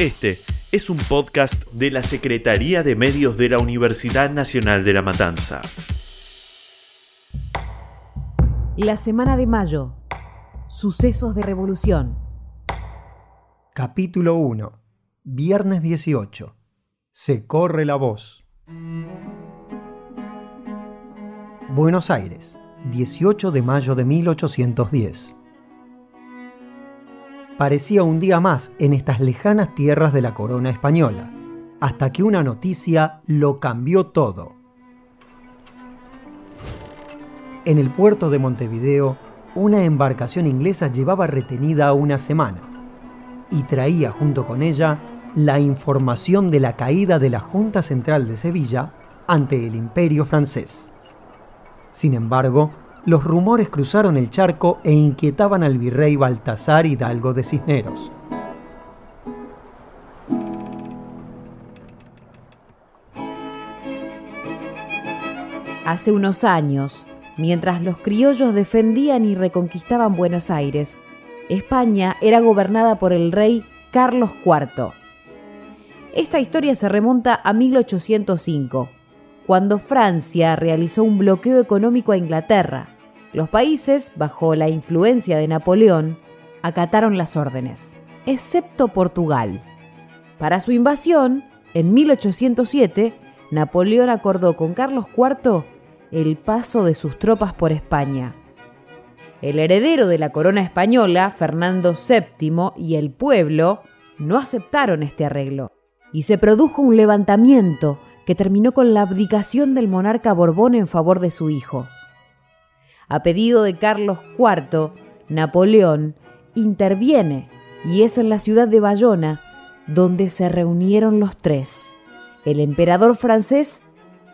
Este es un podcast de la Secretaría de Medios de la Universidad Nacional de La Matanza. La semana de mayo. Sucesos de revolución. Capítulo 1. Viernes 18. Se corre la voz. Buenos Aires, 18 de mayo de 1810. Parecía un día más en estas lejanas tierras de la corona española, hasta que una noticia lo cambió todo. En el puerto de Montevideo, una embarcación inglesa llevaba retenida una semana y traía junto con ella la información de la caída de la Junta Central de Sevilla ante el Imperio francés. Sin embargo, los rumores cruzaron el charco e inquietaban al virrey Baltasar Hidalgo de Cisneros. Hace unos años, mientras los criollos defendían y reconquistaban Buenos Aires, España era gobernada por el rey Carlos IV. Esta historia se remonta a 1805, cuando Francia realizó un bloqueo económico a Inglaterra. Los países, bajo la influencia de Napoleón, acataron las órdenes, excepto Portugal. Para su invasión, en 1807, Napoleón acordó con Carlos IV el paso de sus tropas por España. El heredero de la corona española, Fernando VII, y el pueblo no aceptaron este arreglo, y se produjo un levantamiento que terminó con la abdicación del monarca Borbón en favor de su hijo. A pedido de Carlos IV, Napoleón interviene y es en la ciudad de Bayona donde se reunieron los tres. El emperador francés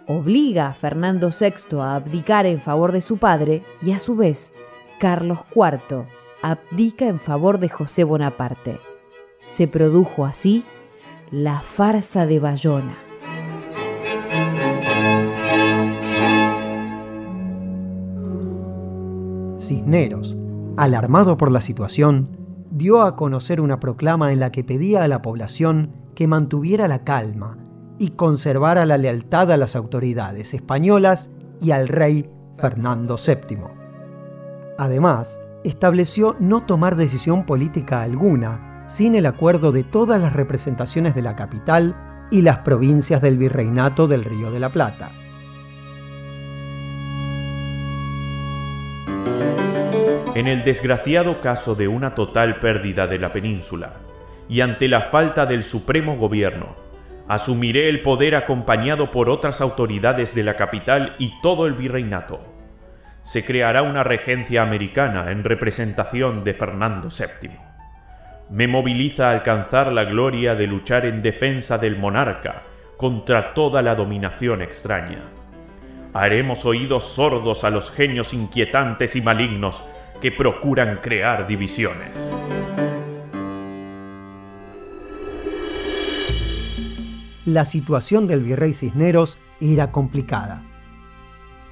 obliga a Fernando VI a abdicar en favor de su padre y a su vez Carlos IV abdica en favor de José Bonaparte. Se produjo así la farsa de Bayona. Cisneros, alarmado por la situación, dio a conocer una proclama en la que pedía a la población que mantuviera la calma y conservara la lealtad a las autoridades españolas y al rey Fernando VII. Además, estableció no tomar decisión política alguna sin el acuerdo de todas las representaciones de la capital y las provincias del virreinato del Río de la Plata. En el desgraciado caso de una total pérdida de la península, y ante la falta del supremo gobierno, asumiré el poder acompañado por otras autoridades de la capital y todo el virreinato se creará una regencia americana en representación de Fernando VII. Me moviliza a alcanzar la gloria de luchar en defensa del monarca contra toda la dominación extraña. Haremos oídos sordos a los genios inquietantes y malignos que procuran crear divisiones. La situación del virrey Cisneros era complicada.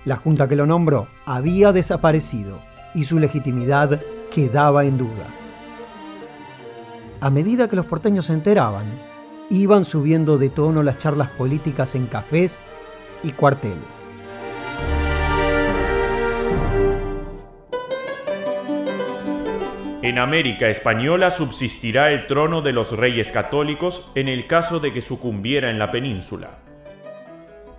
La junta que lo nombró había desaparecido y su legitimidad quedaba en duda. A medida que los porteños se enteraban, iban subiendo de tono las charlas políticas en cafés y cuarteles. En América Española subsistirá el trono de los reyes católicos en el caso de que sucumbiera en la península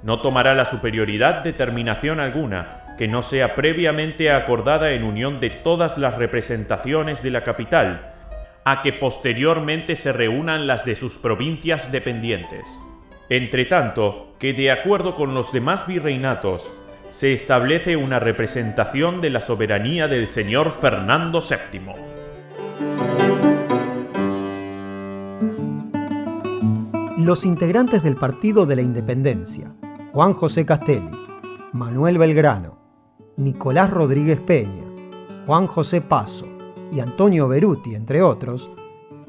no tomará la superioridad determinación alguna que no sea previamente acordada en unión de todas las representaciones de la capital, a que posteriormente se reúnan las de sus provincias dependientes. Entre tanto, que de acuerdo con los demás virreinatos, se establece una representación de la soberanía del señor Fernando VII. Los integrantes del Partido de la Independencia, Juan José Castelli, Manuel Belgrano, Nicolás Rodríguez Peña, Juan José Paso y Antonio Beruti, entre otros,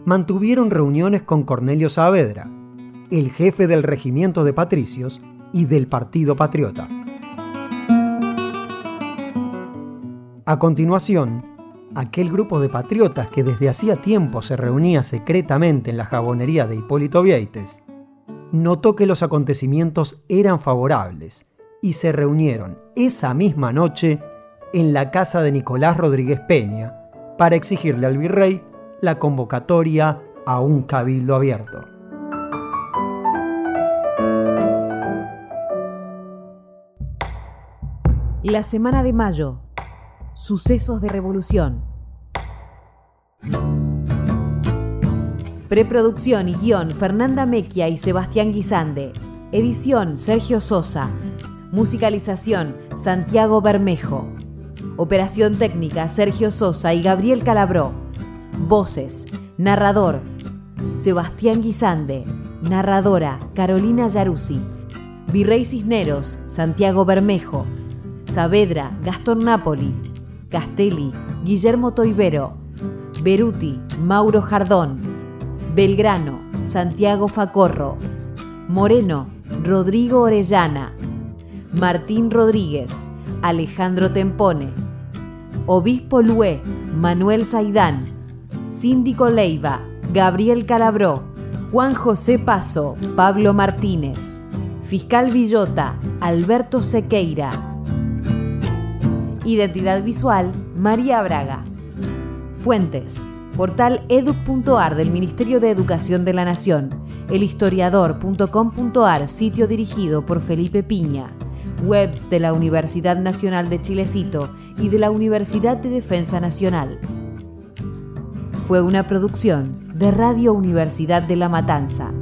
mantuvieron reuniones con Cornelio Saavedra, el jefe del regimiento de patricios y del Partido Patriota. A continuación, aquel grupo de patriotas que desde hacía tiempo se reunía secretamente en la jabonería de Hipólito Vieites, notó que los acontecimientos eran favorables y se reunieron esa misma noche en la casa de Nicolás Rodríguez Peña para exigirle al virrey la convocatoria a un cabildo abierto. La semana de mayo. Sucesos de revolución. Preproducción y guion Fernanda Mequia y Sebastián Guisande. Edición Sergio Sosa. Musicalización Santiago Bermejo. Operación técnica Sergio Sosa y Gabriel Calabró. Voces. Narrador Sebastián Guisande. Narradora Carolina Yaruzzi. Virrey Cisneros Santiago Bermejo. Saavedra Gastón Napoli. Castelli Guillermo Toibero. Beruti Mauro Jardón. Belgrano, Santiago Facorro. Moreno, Rodrigo Orellana. Martín Rodríguez, Alejandro Tempone. Obispo Lué, Manuel Zaidán. Síndico Leiva, Gabriel Calabró. Juan José Paso, Pablo Martínez. Fiscal Villota, Alberto Sequeira. Identidad visual, María Braga. Fuentes, portal edu.ar del Ministerio de Educación de la Nación, elhistoriador.com.ar, sitio dirigido por Felipe Piña, webs de la Universidad Nacional de Chilecito y de la Universidad de Defensa Nacional. Fue una producción de Radio Universidad de La Matanza.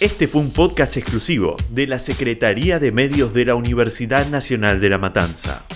Este fue un podcast exclusivo de la Secretaría de Medios de la Universidad Nacional de La Matanza.